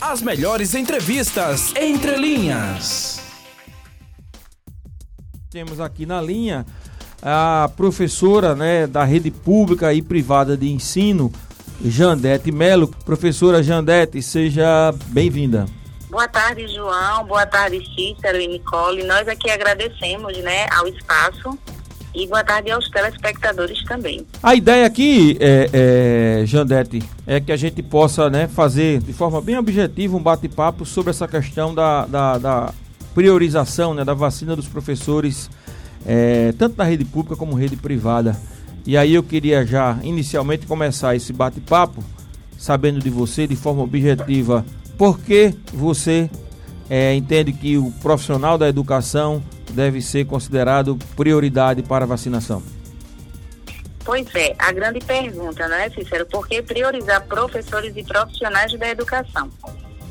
As melhores entrevistas entre linhas. Temos aqui na linha a professora né, da rede pública e privada de ensino, Jandete Melo. Professora Jandete, seja bem-vinda. Boa tarde, João. Boa tarde, Cícero e Nicole. Nós aqui agradecemos né, ao espaço e boa tarde aos telespectadores também. A ideia aqui, é, é, Jandete, é que a gente possa né, fazer de forma bem objetiva um bate-papo sobre essa questão da, da, da priorização né, da vacina dos professores, é, tanto na rede pública como rede privada. E aí eu queria já inicialmente começar esse bate-papo sabendo de você de forma objetiva por que você é, entende que o profissional da educação deve ser considerado prioridade para vacinação? Pois é, a grande pergunta, não é, Cícero? Por que priorizar professores e profissionais da educação?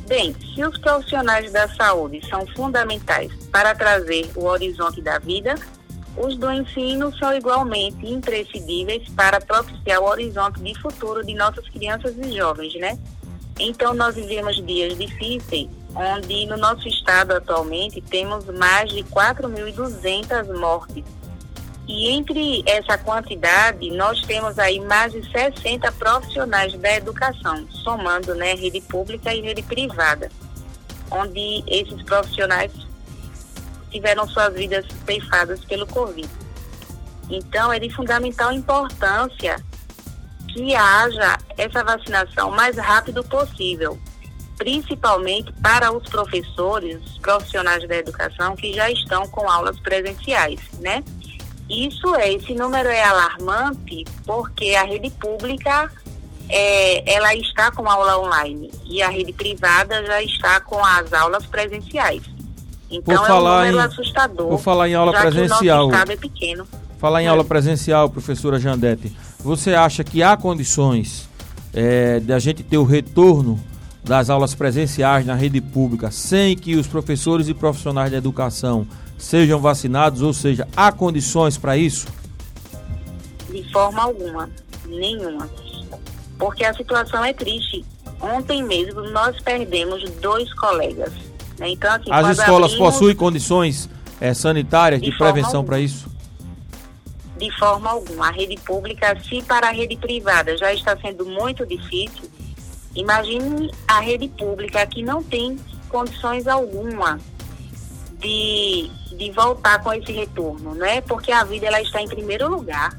Bem, se os profissionais da saúde são fundamentais para trazer o horizonte da vida, os do ensino são igualmente imprescindíveis para propiciar o horizonte de futuro de nossas crianças e jovens, né? Então, nós vivemos dias difíceis onde no nosso estado atualmente temos mais de 4.200 mortes. E entre essa quantidade, nós temos aí mais de 60 profissionais da educação, somando né, rede pública e rede privada, onde esses profissionais tiveram suas vidas ceifadas pelo Covid. Então, é de fundamental importância que haja essa vacinação o mais rápido possível, principalmente para os professores, profissionais da educação que já estão com aulas presenciais, né? Isso é, esse número é alarmante porque a rede pública é, ela está com aula online e a rede privada já está com as aulas presenciais. Então é um número em, assustador. Vou falar em aula presencial. é pequeno. Falar em é. aula presencial, professora Jandete, você acha que há condições é, de a gente ter o retorno das aulas presenciais na rede pública sem que os professores e profissionais da educação sejam vacinados, ou seja, há condições para isso? De forma alguma, nenhuma. Porque a situação é triste. Ontem mesmo nós perdemos dois colegas. Né? Então, assim, As escolas abrimos... possuem condições é, sanitárias de, de prevenção para isso? De forma alguma. A rede pública, se para a rede privada já está sendo muito difícil, Imagine a rede pública que não tem condições alguma de, de voltar com esse retorno, né? Porque a vida ela está em primeiro lugar.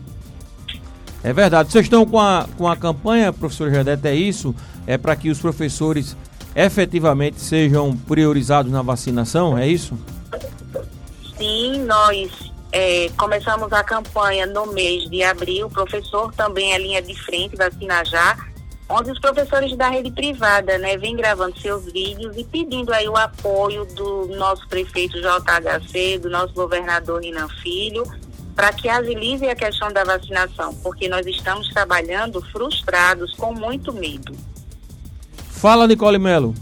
É verdade. Vocês estão com a, com a campanha, professor Jadete, é isso? É para que os professores efetivamente sejam priorizados na vacinação, é isso? Sim, nós é, começamos a campanha no mês de abril. O professor também é linha de frente, vacina já onde os professores da rede privada, né, vêm gravando seus vídeos e pedindo aí o apoio do nosso prefeito JHC, do nosso governador Rinan Filho, para que agilize a questão da vacinação, porque nós estamos trabalhando frustrados, com muito medo. Fala, Nicole Melo.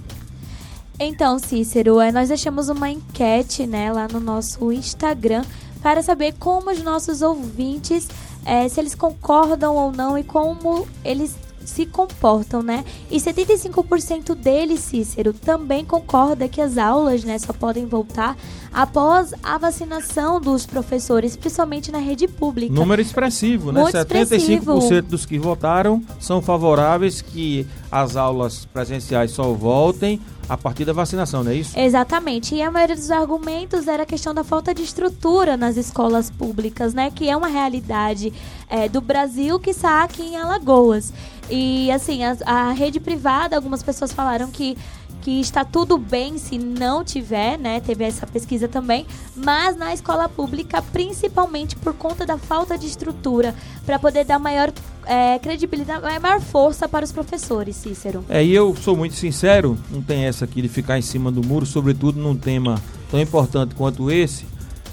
Então, Cícero, é, nós deixamos uma enquete né, lá no nosso Instagram para saber como os nossos ouvintes, é, se eles concordam ou não e como eles se comportam, né? E 75% deles, Cícero, também concorda que as aulas, né, só podem voltar após a vacinação dos professores, principalmente na rede pública. Número expressivo, né? Muito 75% expressivo. dos que votaram são favoráveis que as aulas presenciais só voltem a partir da vacinação, não é isso? Exatamente. E a maioria dos argumentos era a questão da falta de estrutura nas escolas públicas, né? Que é uma realidade é, do Brasil que está aqui em Alagoas. E assim, a, a rede privada, algumas pessoas falaram que que está tudo bem se não tiver, né? Teve essa pesquisa também, mas na escola pública, principalmente por conta da falta de estrutura, para poder dar maior é, credibilidade, maior força para os professores, Cícero. É, e eu sou muito sincero, não tem essa aqui de ficar em cima do muro, sobretudo num tema tão importante quanto esse,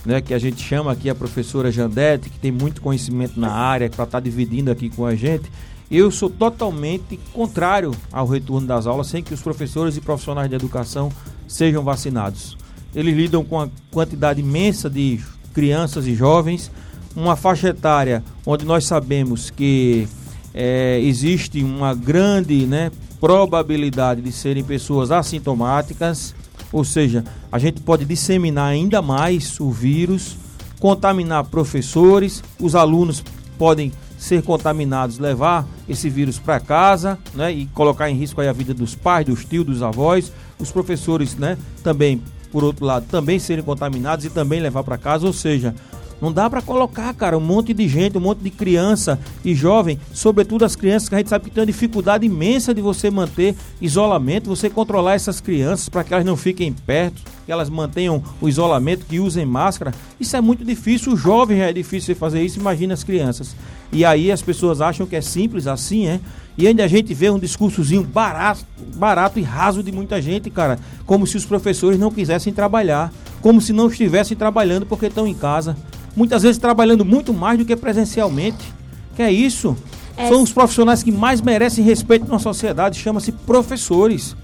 né? Que a gente chama aqui a professora Jandete, que tem muito conhecimento na área, para estar tá dividindo aqui com a gente. Eu sou totalmente contrário ao retorno das aulas sem que os professores e profissionais de educação sejam vacinados. Eles lidam com a quantidade imensa de crianças e jovens, uma faixa etária onde nós sabemos que é, existe uma grande né, probabilidade de serem pessoas assintomáticas, ou seja, a gente pode disseminar ainda mais o vírus, contaminar professores, os alunos podem ser contaminados, levar esse vírus para casa, né, e colocar em risco a vida dos pais, dos tios, dos avós, os professores, né, também por outro lado, também serem contaminados e também levar para casa, ou seja, não dá para colocar, cara, um monte de gente, um monte de criança e jovem, sobretudo as crianças que a gente sabe que tem uma dificuldade imensa de você manter isolamento, você controlar essas crianças para que elas não fiquem perto, que elas mantenham o isolamento, que usem máscara. Isso é muito difícil, o jovem é difícil fazer isso, imagina as crianças. E aí as pessoas acham que é simples assim, é? E ainda a gente vê um discursozinho barato, barato e raso de muita gente, cara, como se os professores não quisessem trabalhar, como se não estivessem trabalhando porque estão em casa muitas vezes trabalhando muito mais do que presencialmente. Que é isso? É. São os profissionais que mais merecem respeito na sociedade, chama-se professores.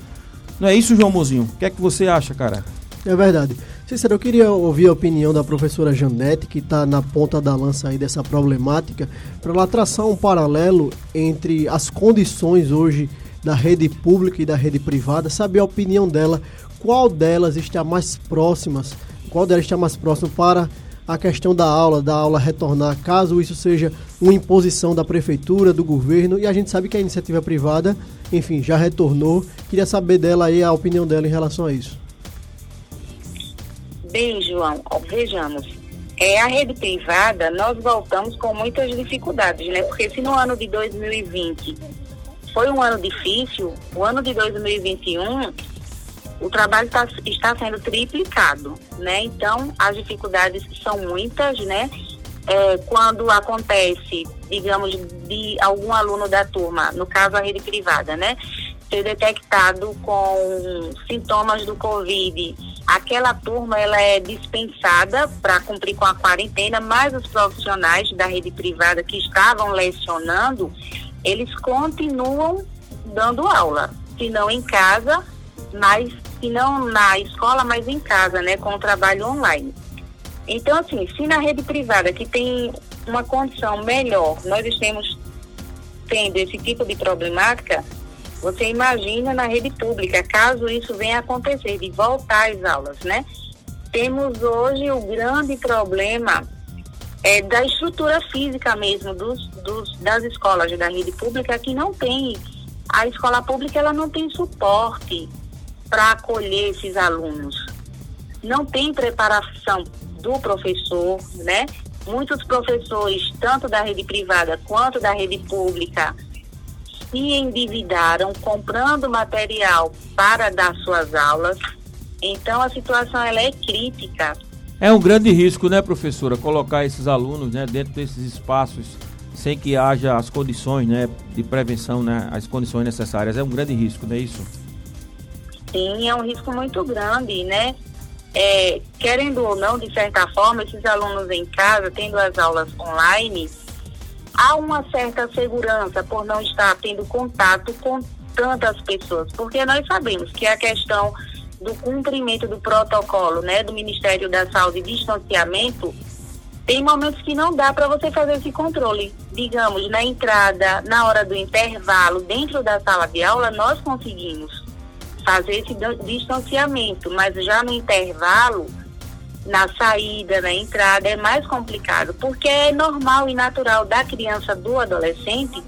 Não é isso, João Mozinho? O que é que você acha, cara? É verdade. Cícero, eu queria ouvir a opinião da professora Janete, que está na ponta da lança aí dessa problemática, para ela traçar um paralelo entre as condições hoje da rede pública e da rede privada, saber a opinião dela, qual delas está mais próximas, qual delas está mais próximo para a questão da aula, da aula retornar, caso isso seja uma imposição da prefeitura, do governo, e a gente sabe que a iniciativa privada, enfim, já retornou. Queria saber dela aí a opinião dela em relação a isso. Bem, João, vejamos. É, a rede privada, nós voltamos com muitas dificuldades, né? Porque se no ano de 2020 foi um ano difícil, o ano de 2021 o trabalho tá, está sendo triplicado, né? Então, as dificuldades são muitas, né? É, quando acontece, digamos, de algum aluno da turma, no caso a rede privada, né? Ser detectado com sintomas do Covid, aquela turma ela é dispensada para cumprir com a quarentena, mas os profissionais da rede privada que estavam lecionando, eles continuam dando aula, se não em casa, mas se não na escola, mas em casa, né, com o trabalho online. Então, assim, se na rede privada, que tem uma condição melhor, nós estamos tendo esse tipo de problemática, você imagina na rede pública, caso isso venha a acontecer, de voltar às aulas, né? Temos hoje o grande problema é, da estrutura física mesmo dos, dos, das escolas da rede pública que não tem. A escola pública ela não tem suporte para acolher esses alunos. Não tem preparação do professor, né? Muitos professores, tanto da rede privada quanto da rede pública, se endividaram comprando material para dar suas aulas. Então a situação ela é crítica. É um grande risco, né, professora, colocar esses alunos, né, dentro desses espaços sem que haja as condições, né, de prevenção, né, as condições necessárias. É um grande risco, não é isso? Sim, é um risco muito grande, né? É, querendo ou não, de certa forma, esses alunos em casa, tendo as aulas online, há uma certa segurança por não estar tendo contato com tantas pessoas, porque nós sabemos que a questão do cumprimento do protocolo, né, do Ministério da Saúde, distanciamento, tem momentos que não dá para você fazer esse controle. Digamos, na entrada, na hora do intervalo, dentro da sala de aula, nós conseguimos fazer esse distanciamento, mas já no intervalo, na saída, na entrada, é mais complicado, porque é normal e natural da criança, do adolescente,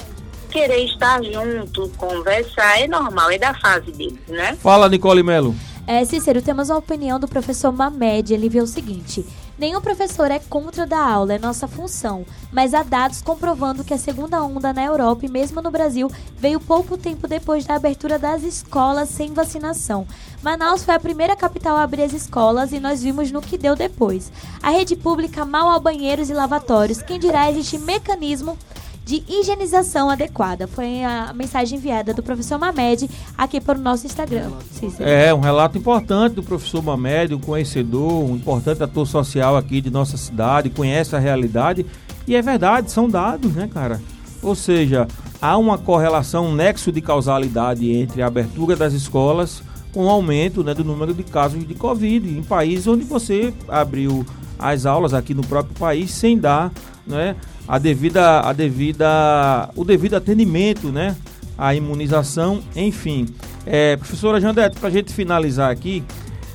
querer estar junto, conversar, é normal, é da fase deles, né? Fala, Nicole Melo. É, Cícero, temos a opinião do professor Mamed. Ele vê o seguinte: nenhum professor é contra da aula, é nossa função. Mas há dados comprovando que a segunda onda na Europa e mesmo no Brasil veio pouco tempo depois da abertura das escolas sem vacinação. Manaus foi a primeira capital a abrir as escolas e nós vimos no que deu depois. A rede pública mal a banheiros e lavatórios. Quem dirá existe mecanismo de higienização adequada. Foi a mensagem enviada do professor Mamed aqui para o nosso Instagram. É, um relato importante do professor Mamed, um conhecedor, um importante ator social aqui de nossa cidade, conhece a realidade. E é verdade, são dados, né, cara? Ou seja, há uma correlação, um nexo de causalidade entre a abertura das escolas com o aumento né, do número de casos de Covid em países onde você abriu as aulas aqui no próprio país sem dar né, a devida, a devida, o devido atendimento, né? a imunização, enfim. É, professora Jandete, para a gente finalizar aqui,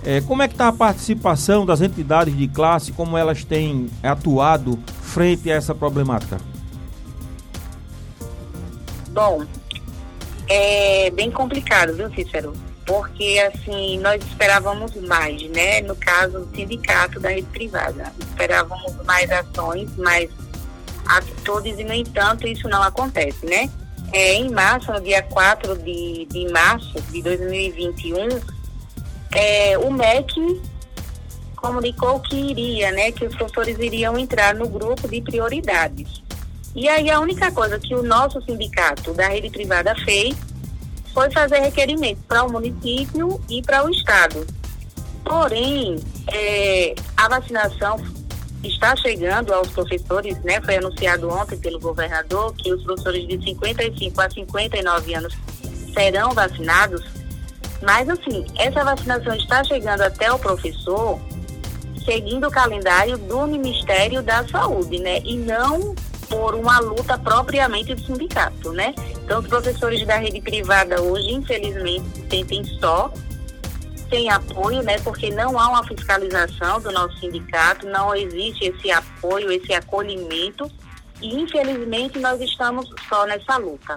é, como é que está a participação das entidades de classe, como elas têm atuado frente a essa problemática? Bom, é bem complicado, viu, Cícero? Porque, assim, nós esperávamos mais, né? No caso, do sindicato da rede privada. Esperávamos mais ações, mais atitudes, e, no entanto, isso não acontece, né? É, em março, no dia 4 de, de março de 2021, é, o MEC comunicou que iria, né, que os professores iriam entrar no grupo de prioridades. E aí a única coisa que o nosso sindicato da rede privada fez foi fazer requerimento para o município e para o estado. Porém, é, a vacinação está chegando aos professores, né? Foi anunciado ontem pelo governador que os professores de 55 a 59 anos serão vacinados. Mas assim, essa vacinação está chegando até o professor seguindo o calendário do Ministério da Saúde, né? E não por uma luta propriamente do sindicato, né? Então, os professores da rede privada hoje, infelizmente, sentem só sem apoio, né? Porque não há uma fiscalização do nosso sindicato, não existe esse apoio, esse acolhimento e infelizmente nós estamos só nessa luta.